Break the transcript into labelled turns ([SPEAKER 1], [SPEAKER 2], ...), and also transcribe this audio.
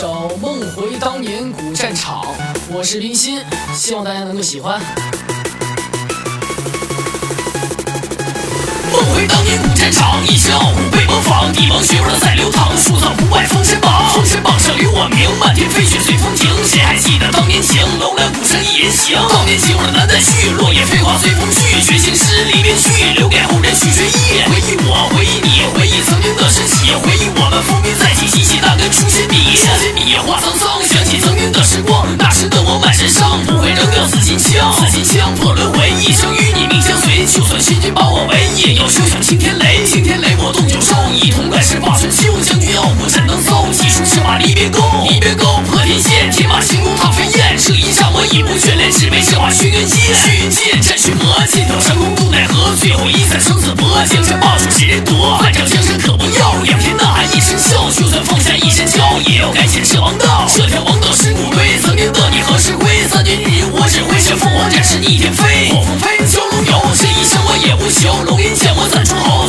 [SPEAKER 1] 回当年古战场，我是冰心，希望大家能够喜欢。
[SPEAKER 2] 梦回当年古战场，一身傲骨被模仿，帝王血味在流淌，塑造不败封神榜。封神榜上留我名，漫天飞雪随风停。谁还记得当年情？楼兰古城一人行。当年情我难再续，落叶飞花随风去。绝情诗里边去，留给那时的我满身伤，不会扔掉紫金枪。紫金枪破轮回，一生与你命相随。就算千军把我围，也要休想青天雷。青天雷我动九州，一同来世化春秋。将军傲骨战能搜，技术赤马离别钩，离别钩破天线，铁马行宫踏飞燕。这一仗我已不眷恋，只为这把轩辕剑。轩辕剑战群魔，尽头长空渡奈何，最后一战生死搏，江山霸主谁人夺？万丈江山可不要，两天呐喊一声笑，就算放下一身骄，也要改写这王道。这条王 whole